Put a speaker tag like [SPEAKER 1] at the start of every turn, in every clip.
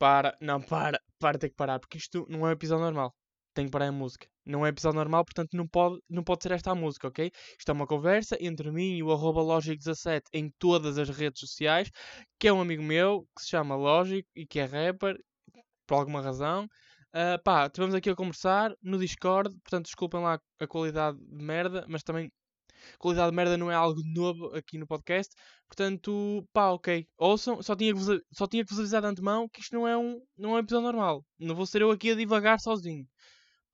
[SPEAKER 1] Para, não, para, para, tem que parar, porque isto não é um episódio normal. Tem que parar a música. Não é episódio normal, portanto não pode, não pode ser esta a música, ok? Isto é uma conversa entre mim e o arroba Logic17 em todas as redes sociais, que é um amigo meu, que se chama Logic e que é rapper, por alguma razão. Uh, pá, estivemos aqui a conversar no Discord, portanto desculpem lá a qualidade de merda, mas também qualidade de merda não é algo novo aqui no podcast. Portanto, pá, ok. Ouçam, só tinha que vos, só tinha que vos avisar de antemão que isto não é, um, não é um episódio normal. Não vou ser eu aqui a divagar sozinho.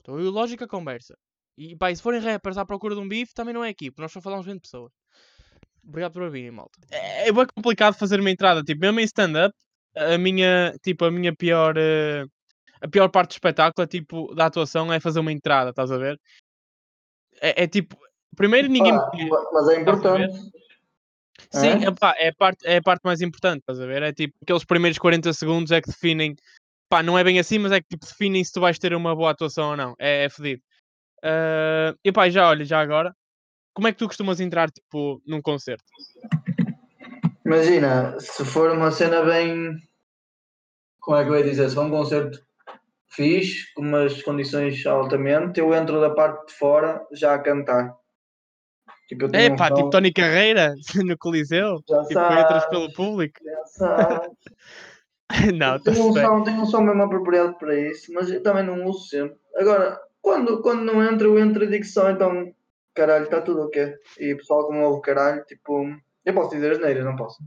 [SPEAKER 1] Então, eu lógica conversa. E pá, e se forem rappers à procura de um bife, também não é aqui, porque nós só falamos bem de pessoas. Obrigado por virem, malta. É, é bem complicado fazer uma entrada, tipo, mesmo em stand-up, a minha, tipo, a minha pior, uh, a pior parte do espetáculo é, tipo, da atuação é fazer uma entrada, estás a ver? É, é tipo, primeiro ninguém...
[SPEAKER 2] Ah, mas é importante.
[SPEAKER 1] Sim, é? É, a parte, é a parte mais importante, estás a ver? É tipo, aqueles primeiros 40 segundos é que definem, pá, não é bem assim, mas é que tipo, definem se tu vais ter uma boa atuação ou não. É, é fedido. Uh, e pá, já olha, já agora, como é que tu costumas entrar, tipo, num concerto?
[SPEAKER 2] Imagina, se for uma cena bem. Como é que eu ia dizer? Se for um concerto fixe, com umas condições altamente, eu entro da parte de fora já a cantar.
[SPEAKER 1] Tipo, é pá, tipo Tony Carreira no Coliseu, já tipo, sabes, entras pelo público.
[SPEAKER 2] Não, tá tenho, um som, tenho um som mesmo apropriado para isso, mas eu também não uso sempre. Agora, quando, quando não entro, eu entro e digo só, então, caralho, está tudo ok. E o pessoal como ouve caralho, tipo, eu posso dizer as neiras, não posso.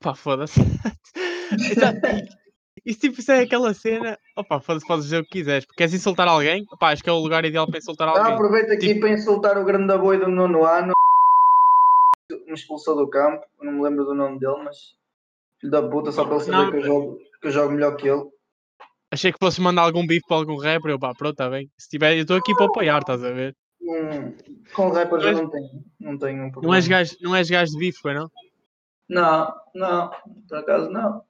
[SPEAKER 1] Pá, foda-se. Isso, tipo, isso é aquela cena. Opa, podes, podes dizer o que quiseres. Porque queres insultar alguém? Opa, acho que é o lugar ideal para insultar alguém.
[SPEAKER 2] Ah, aproveita aqui tipo... para insultar o grande boi do nono ano. Me expulsou do campo. Não me lembro do nome dele, mas. Filho da puta, só para ele saber não, que, eu jogo, que eu jogo melhor que ele.
[SPEAKER 1] Achei que fosse mandar algum bife para algum rapper. Eu, pá, pronto, está bem. Se tiver, eu estou aqui para apoiar, estás a ver?
[SPEAKER 2] Hum, com rappers eu não tenho. Não tenho um
[SPEAKER 1] problema. Não és gajo, não és gajo de bife, não?
[SPEAKER 2] Não, não. Por acaso não.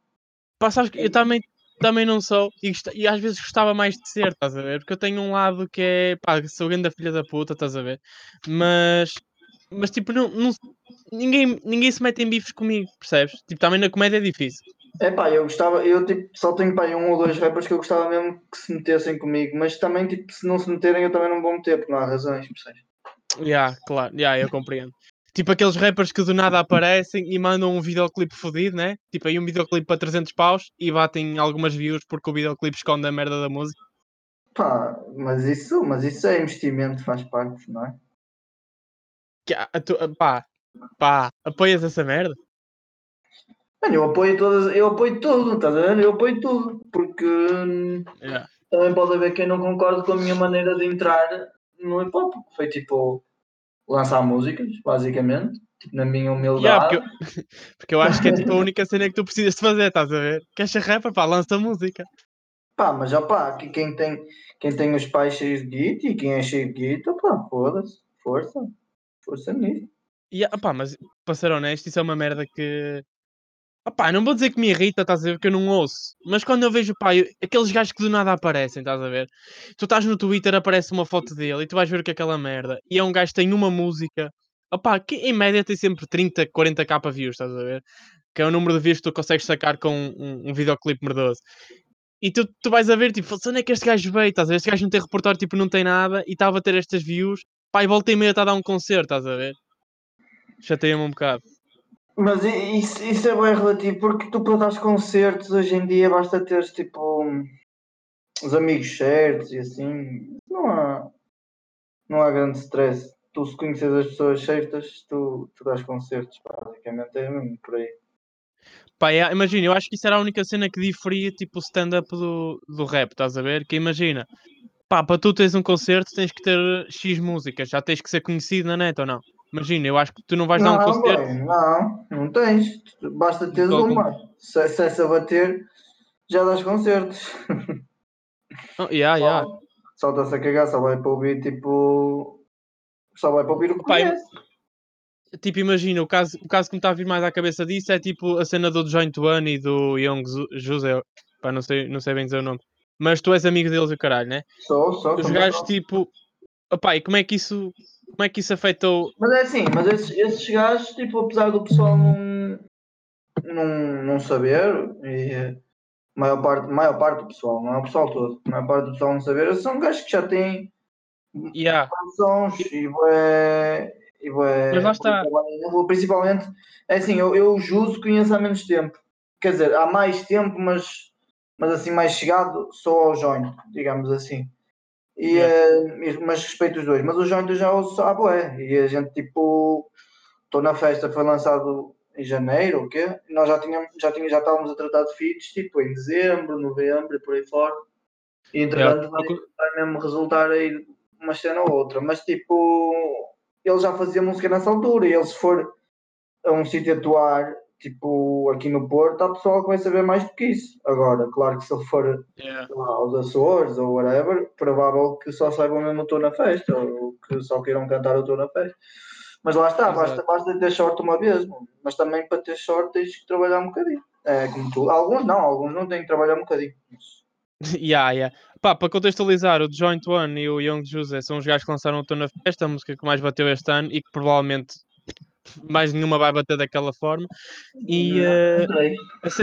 [SPEAKER 1] Pá, sabes que eu também, também não sou e, e, às vezes gostava mais de ser, estás a ver? Porque eu tenho um lado que é pá, sou grande da filha da puta, estás a ver? Mas, mas tipo, não, não, ninguém, ninguém se mete em bifes comigo, percebes? Tipo, também na comédia é difícil.
[SPEAKER 2] É pá, eu gostava, eu tipo, só tenho pá, um ou dois rappers que eu gostava mesmo que se metessem comigo, mas também, tipo, se não se meterem, eu também não vou meter, porque não há razões, percebes?
[SPEAKER 1] Já, yeah, claro, yeah, eu compreendo. Tipo aqueles rappers que do nada aparecem e mandam um videoclipe fodido, né? Tipo aí um videoclipe para 300 paus e batem algumas views porque o videoclipe esconde a merda da música.
[SPEAKER 2] Pá, mas isso, mas isso é investimento, faz parte, não é?
[SPEAKER 1] Que, a, tu, pá, pá, apoias essa merda?
[SPEAKER 2] Mano, eu apoio todas, eu apoio tudo, estás a ver? Eu apoio tudo, porque yeah. também pode haver quem não concorde com a minha maneira de entrar no hip hop. Foi tipo, lançar músicas, basicamente, tipo, na minha humildade. Yeah,
[SPEAKER 1] porque, eu, porque, eu, acho que é tipo a única cena que tu precisas de fazer, estás a ver? Queres ser rapper, pá, lança música.
[SPEAKER 2] Pá, mas opá, quem tem, quem tem os pais cheios de guita e quem é cheio de guita, pá, foda-se, força, força nisso.
[SPEAKER 1] Yeah, opá, mas para ser honesto, isso é uma merda que Opá, não vou dizer que me irrita, estás a ver, porque eu não ouço. Mas quando eu vejo, pá, eu, aqueles gajos que do nada aparecem, estás a ver? Tu estás no Twitter, aparece uma foto dele e tu vais ver o que é aquela merda. E é um gajo que tem uma música, opá, que em média tem sempre 30, 40 k views, estás a ver? Que é o número de views que tu consegues sacar com um, um videoclipe merdoso. E tu, tu vais a ver, tipo, onde é que este gajo veio, estás a ver? Este gajo não tem repertório, tipo, não tem nada e estava a ter estas views. Pá, e volta e meia está a dar um concerto, estás a ver? Chateia-me um bocado.
[SPEAKER 2] Mas isso, isso é bem relativo, porque tu para dar concertos hoje em dia basta teres tipo os amigos certos e assim. Não há, não há grande stress. Tu se conheces as pessoas certas, tu, tu dás concertos, basicamente é mesmo por aí.
[SPEAKER 1] Pá, é, imagina, eu acho que isso era a única cena que diferia tipo o stand-up do, do rap, estás a ver? Que imagina, pá, para tu teres um concerto tens que ter X músicas, já tens que ser conhecido na net ou não? Imagina, eu acho que tu não vais não, dar um concerto.
[SPEAKER 2] Bem, não, não tens. Basta teres uma. Se, se essa bater, já dás concertos.
[SPEAKER 1] Oh, yeah, yeah.
[SPEAKER 2] Só está-se a cagar, só vai para ouvir tipo. Só vai para ouvir o que Pai, conhece.
[SPEAKER 1] Tipo, imagina, o caso, o caso que me está a vir mais à cabeça disso é tipo a cena do Joint One e do Young José. Pá, não sei, não sei bem dizer o nome. Mas tu és amigo deles o caralho, né?
[SPEAKER 2] Sou, sou.
[SPEAKER 1] Os gajos, tipo. Opá, e como é que isso como é que isso afetou?
[SPEAKER 2] Mas é assim, mas esses, esses gajos, tipo, apesar do pessoal não, não, não saber, e maior parte, maior parte do pessoal, não é o pessoal todo, a maior parte do pessoal não saber, são gajos que já têm
[SPEAKER 1] Yeah.
[SPEAKER 2] sons e bué, e bué,
[SPEAKER 1] Mas lá está.
[SPEAKER 2] principalmente, é assim, eu, eu os uso conheço há menos tempo, quer dizer, há mais tempo, mas, mas assim mais chegado só ao joint, digamos assim. E,
[SPEAKER 1] Yeah.
[SPEAKER 2] eh, mas respeito os dois, mas o eu já ouço há bué, e a gente tipo, estou na festa, foi lançado em janeiro, o quê? E nós já tínhamos, já tínhamos, já estávamos a tratar de feeds, tipo, em dezembro, novembro e por aí fora. E entretanto vai, vai mesmo resultar aí uma cena ou outra, mas tipo, ele já fazia música nessa altura, e ele se for a um sítio atuar, tipo, aqui no Porto, há pessoal que vai saber mais do que isso. Agora, claro que se ele for
[SPEAKER 1] Yeah.
[SPEAKER 2] lá, aos Açores ou whatever, provável que só saibam mesmo o Tô na Festa, ou que só queiram cantar o Tô na Festa. Mas lá está, basta, basta ter sorte uma vez, mas também para ter sorte tens que trabalhar um bocadinho. É como tu. Alguns não, alguns não têm que trabalhar um bocadinho.
[SPEAKER 1] Yeah, yeah. Pá, para contextualizar, o Joint One e o Young José são os gajos que lançaram o Tô na Festa, a música que mais bateu este ano e que provavelmente mais nenhuma vai bater daquela forma. E.
[SPEAKER 2] não,
[SPEAKER 1] eh,
[SPEAKER 2] não creio.
[SPEAKER 1] a ce-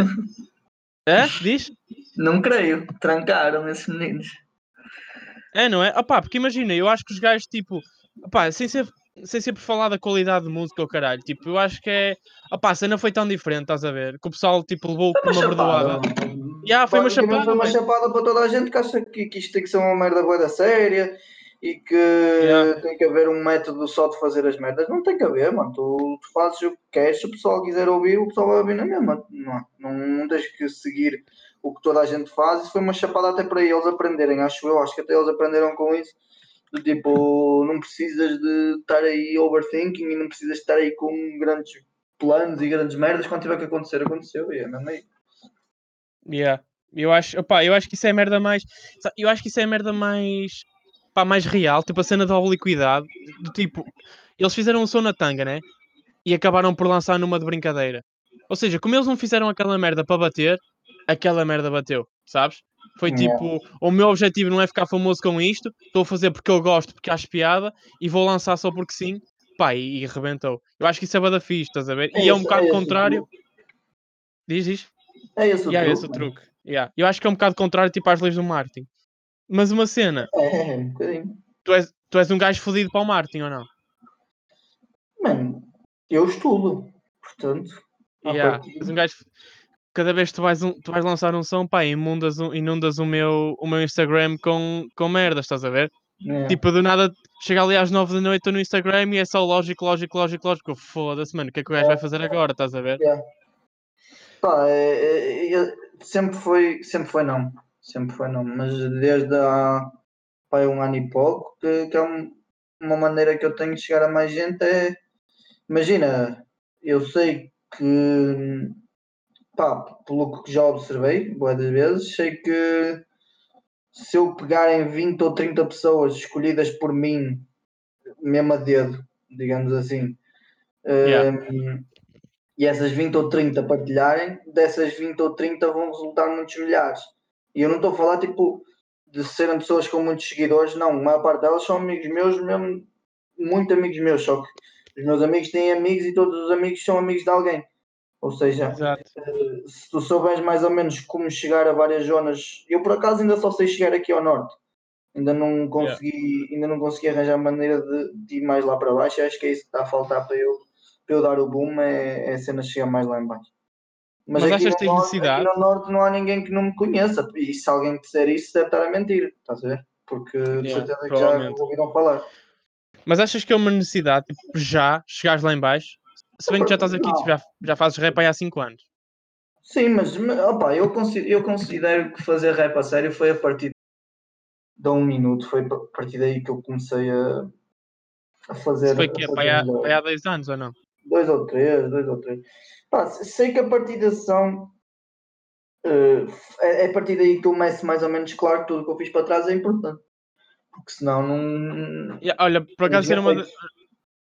[SPEAKER 1] Hã? Diz?
[SPEAKER 2] Não creio. Trancaram esses meninos.
[SPEAKER 1] É, não é? Opá, porque imagina, eu acho que os gajos, tipo, opá, sem ser, sem ser por falar da qualidade de música ou caralho, tipo, eu acho que é. Opá, a cena foi tão diferente, estás a ver? Que o pessoal, tipo, levou
[SPEAKER 2] Foi
[SPEAKER 1] com
[SPEAKER 2] uma
[SPEAKER 1] uma
[SPEAKER 2] chapada.
[SPEAKER 1] bordoada. Yeah, foi uma chapada,
[SPEAKER 2] Foi uma
[SPEAKER 1] mas-
[SPEAKER 2] chapada para toda a gente que acha que, que isto tem que ser uma merda boa da séria e que
[SPEAKER 1] Yeah.
[SPEAKER 2] tem que haver um método só de fazer as merdas. Não tem que haver, mano. Tu, tu fazes o que queres, se o pessoal quiser ouvir, o pessoal vai ouvir na mesma. Não, não, não tens que seguir o que toda a gente faz. Isso foi uma chapada até para eles aprenderem, acho eu. Acho que até eles aprenderam com isso. Do tipo, não precisas de estar aí overthinking e não precisas de estar aí com grandes planos e grandes merdas. Quando tiver que acontecer, aconteceu. E é mesmo aí.
[SPEAKER 1] Yeah. Eu acho, opá, eu acho que isso é a merda mais. Eu acho que isso é a merda mais. Pá, mais real, tipo a cena da obliquidade. Do tipo, eles fizeram um som na tanga, né? E acabaram por lançar numa de brincadeira. Ou seja, como eles não fizeram aquela merda para bater, aquela merda bateu, sabes? Foi tipo, o meu objetivo não é ficar famoso com isto, estou a fazer porque eu gosto, porque acho piada, e vou lançar só porque sim, pá, e, e rebentou. Eu acho que isso é bada fixe, estás a ver? E é, um
[SPEAKER 2] esse-
[SPEAKER 1] bocado
[SPEAKER 2] esse o
[SPEAKER 1] contrário.
[SPEAKER 2] truque.
[SPEAKER 1] Diz, diz.
[SPEAKER 2] É esse o
[SPEAKER 1] Yeah,
[SPEAKER 2] truque.
[SPEAKER 1] esse é o truque. Yeah. Eu acho que é um bocado contrário tipo às leis do marketing. Mas uma cena,
[SPEAKER 2] É, é, um bocadinho.
[SPEAKER 1] tu és, tu és um gajo fodido para o marketing ou não?
[SPEAKER 2] Mano, eu estudo, portanto.
[SPEAKER 1] Yeah. um gajo. Cada vez que tu vais, um- tu vais lançar um som, pá, inundas, um- inundas o, meu, o meu Instagram com, com merdas, estás a ver?
[SPEAKER 2] É.
[SPEAKER 1] Tipo, do nada, chega ali às 9 da noite estou no Instagram e é só lógico, lógico, lógico, lógico. Foda-se, mano, o que é que o gajo vai fazer agora, estás a ver?
[SPEAKER 2] Pá, é- é- é- sempre foi, sempre foi não, sempre foi não, mas desde há pá, um ano e pouco que, que é um- uma maneira que eu tenho de chegar a mais gente é, imagina, eu sei que, pá, pelo que já observei, boas vezes, sei que se eu pegar em 20 ou 30 pessoas escolhidas por mim, mesmo a dedo, digamos assim,
[SPEAKER 1] Yeah.
[SPEAKER 2] hum, e essas 20 ou 30 partilharem, dessas 20 ou 30 vão resultar muitos milhares. E eu não estou a falar tipo de serem pessoas com muitos seguidores, não, a maior parte delas são amigos meus, mesmo muito amigos meus, só que os meus amigos têm amigos e todos os amigos são amigos de alguém. Ou seja,
[SPEAKER 1] Exato.
[SPEAKER 2] se tu souberes mais ou menos como chegar a várias zonas, eu por acaso ainda só sei chegar aqui ao norte. Ainda não consegui, ainda não consegui arranjar maneira de, de ir mais lá para baixo. Acho que é isso que está a faltar para eu, para eu dar o boom, é, é a cena chegar mais lá em baixo.
[SPEAKER 1] Mas
[SPEAKER 2] aqui
[SPEAKER 1] achas
[SPEAKER 2] no
[SPEAKER 1] que tens necessidade?
[SPEAKER 2] Aqui no norte não há ninguém que não me conheça. E se alguém disser isso, deve estar a mentir. Estás a ver? Porque de
[SPEAKER 1] Yeah,
[SPEAKER 2] certeza que já ouviram falar.
[SPEAKER 1] Mas achas que é uma necessidade, tipo, já chegares lá em baixo? Se bem que já estás aqui,
[SPEAKER 2] Não.
[SPEAKER 1] já, já fazes rap aí há 5 anos.
[SPEAKER 2] Sim, mas mas, opa, eu, considero, eu considero que fazer rap a sério foi a partir de um minuto. Foi a partir daí que eu comecei a, a fazer.
[SPEAKER 1] Isso foi que é
[SPEAKER 2] fazer
[SPEAKER 1] há- há 10 anos ou não?
[SPEAKER 2] Dois ou três, dois ou três. Pá, sei que a partidação eh, é, é a partir daí que eu começo mais ou menos claro que tudo que eu fiz para trás é importante. Porque senão não.
[SPEAKER 1] Yeah, olha, por acaso era uma,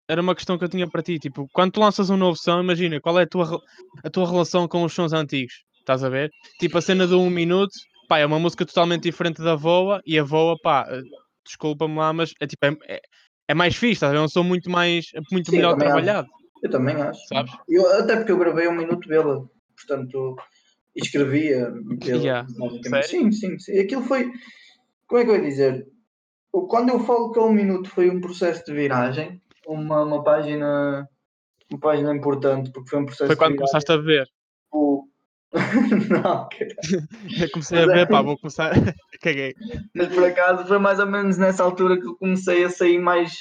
[SPEAKER 1] era uma questão que eu tinha para ti. Tipo, quando tu lanças um novo som, imagina, qual é a tua, a tua relação com os sons antigos? Estás a ver? Tipo, a cena do 1 um minuto, pá, é uma música totalmente diferente da Voa e a Voa, pá, eh, desculpa-me lá, mas é tipo, é, é, é mais fixe, estás a ver? É um som muito mais, muito
[SPEAKER 2] Sim,
[SPEAKER 1] melhor trabalhado,
[SPEAKER 2] Eu também acho.
[SPEAKER 1] sabes?
[SPEAKER 2] Eu, até porque eu gravei um minuto dele. Portanto, escrevia. pela-
[SPEAKER 1] Yeah.
[SPEAKER 2] Sim, sim, sim. Aquilo foi. Como é que eu ia dizer? O- Quando eu falo que a um minuto foi um processo de viragem, uma, uma página. Uma página importante, porque foi um processo
[SPEAKER 1] Foi quando começaste a beber.
[SPEAKER 2] tipo- não.
[SPEAKER 1] Eu comecei a
[SPEAKER 2] Mas é-
[SPEAKER 1] ver, pá, vou começar. Caguei.
[SPEAKER 2] Mas por acaso foi mais ou menos nessa altura que eu comecei a sair mais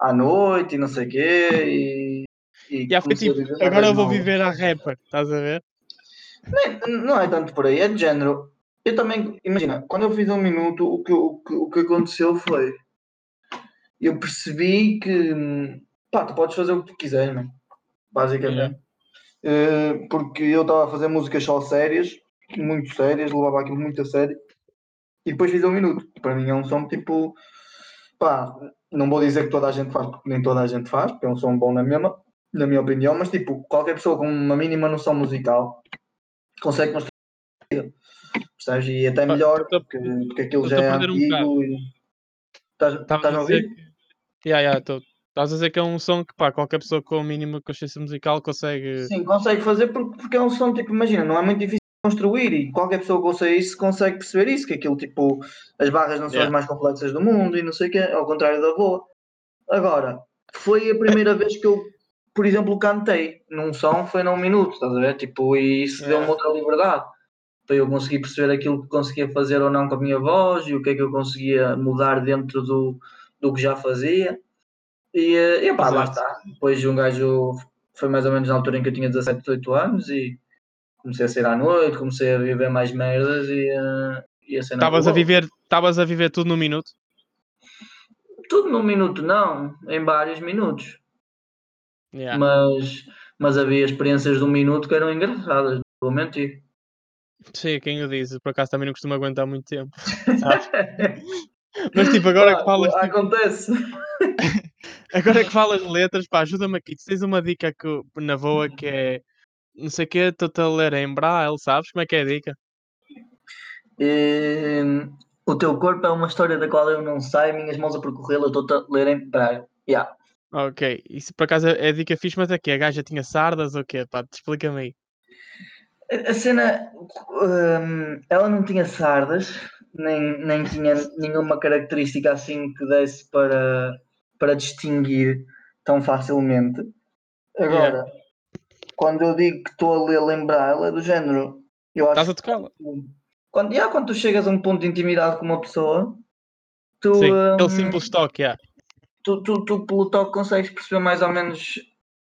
[SPEAKER 2] à noite e não sei o quê. E, e
[SPEAKER 1] Já foi tipo, agora eu vou viver a rapper, estás a ver?
[SPEAKER 2] Nem- Não é tanto por aí, é de género. Eu também, imagina, quando eu fiz um minuto, o que, o que, o que aconteceu foi. Eu percebi que. Pá, tu podes fazer o que tu quiseres, mano. Basicamente. Eh, porque eu estava a fazer músicas só sérias, muito sérias, levava aquilo muito a sério. E depois fiz um minuto. Para mim é um som tipo. Pá, não vou dizer que toda a gente faz, porque nem toda a gente faz, porque é um som bom na mesma, na minha opinião, mas tipo, qualquer pessoa com uma mínima noção musical consegue mostrar. Percebes? E até melhor,
[SPEAKER 1] tô-
[SPEAKER 2] porque, porque aquilo
[SPEAKER 1] tô
[SPEAKER 2] já é
[SPEAKER 1] perder um
[SPEAKER 2] antigo e. Estás a ouvir?
[SPEAKER 1] que. Yeah, yeah, tô- Estás a dizer que é um som que pá, qualquer pessoa com a mínima consciência musical consegue.
[SPEAKER 2] Sim, consegue fazer porque, porque é um som, tipo, imagina, não é muito difícil de construir e qualquer pessoa que ouça isso consegue perceber isso, que aquilo, tipo, as barras não são
[SPEAKER 1] Yeah.
[SPEAKER 2] as mais complexas do mundo e não sei o quê, ao contrário da boa. Agora, foi a primeira vez que eu, por exemplo, cantei num som, foi num minuto, estás a ver? Tipo, e isso
[SPEAKER 1] Yeah.
[SPEAKER 2] deu-me outra liberdade. Para eu conseguir perceber aquilo que conseguia fazer ou não com a minha voz e o que é que eu conseguia mudar dentro do, do que já fazia. E, eh, e pá, lá está. Depois um gajo foi mais ou menos na altura em que eu tinha 17, 18 anos e comecei a sair à noite, comecei a viver mais merdas e, eh, e a cena
[SPEAKER 1] Estavas a viver, estavas a viver tudo num minuto.
[SPEAKER 2] Tudo num minuto, não, em vários minutos.
[SPEAKER 1] Yeah.
[SPEAKER 2] Mas, mas havia experiências de um minuto que eram engraçadas, vou mentir.
[SPEAKER 1] Sim, quem o diz, por acaso também não costumo aguentar muito tempo. Mas tipo, agora
[SPEAKER 2] Pá,
[SPEAKER 1] que falas, tipo,
[SPEAKER 2] Acontece.
[SPEAKER 1] agora que falas de letras, pá, ajuda-me aqui. Tu tens uma dica que, na boa que é não sei o que, estou-te a ler em braille, sabes? Como é que é a dica?
[SPEAKER 2] O teu corpo é uma história da qual eu não sei, minhas mãos a percorrê-la, eu estou a ler em praia. Yeah.
[SPEAKER 1] Ok, isso por acaso é dica fixe, mas é que a gaja tinha sardas ou quê? Pá, explica-me aí.
[SPEAKER 2] A cena, hum, ela não tinha sardas, nem, nem tinha nenhuma característica assim que desse para, para distinguir tão facilmente. Agora, quando eu digo que estou a ler lembrar, ela é do género. Eu acho
[SPEAKER 1] Estás a tocá-la?
[SPEAKER 2] quando, yeah, quando tu chegas a um ponto de intimidade com uma pessoa, tu,
[SPEAKER 1] Sim,
[SPEAKER 2] hum,
[SPEAKER 1] aquele simples toque, yeah.
[SPEAKER 2] Tu, tu, tu pelo toque consegues perceber mais ou menos.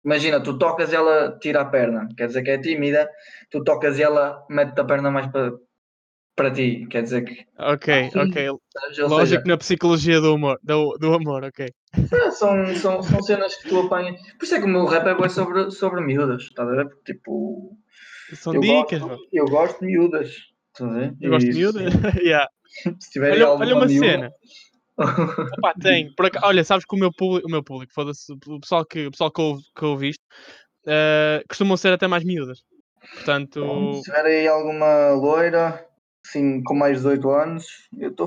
[SPEAKER 2] Imagina, tu tocas e ela tira a perna, quer dizer que é tímida, tu tocas e ela mete a perna mais para, para ti, quer dizer que.
[SPEAKER 1] Ok,
[SPEAKER 2] Sim.
[SPEAKER 1] ok.
[SPEAKER 2] Ou
[SPEAKER 1] Lógico na psicologia do humor, do, do amor, ok.
[SPEAKER 2] seja, são, são, são cenas que tu apanhas. Por isso é que o meu rap é bué sobre, sobre miúdas, estás a ver? Porque tipo.
[SPEAKER 1] São
[SPEAKER 2] eu
[SPEAKER 1] dicas,
[SPEAKER 2] gosto,
[SPEAKER 1] mano.
[SPEAKER 2] eu gosto de miúdas, estás a ver?
[SPEAKER 1] Eu gosto
[SPEAKER 2] E
[SPEAKER 1] de miúdas.
[SPEAKER 2] se-
[SPEAKER 1] yeah.
[SPEAKER 2] Se tiver
[SPEAKER 1] olha, olha uma
[SPEAKER 2] miúda-
[SPEAKER 1] cena. Opa, tem. Por Olha, sabes que o meu público, o meu público, foda-se, o pessoal que, o pessoal que ouve, que ouve isto, eh, costumam ser até mais miúdas. Portanto,
[SPEAKER 2] Se tiver aí alguma loira, assim, com mais de 18 anos, eu estou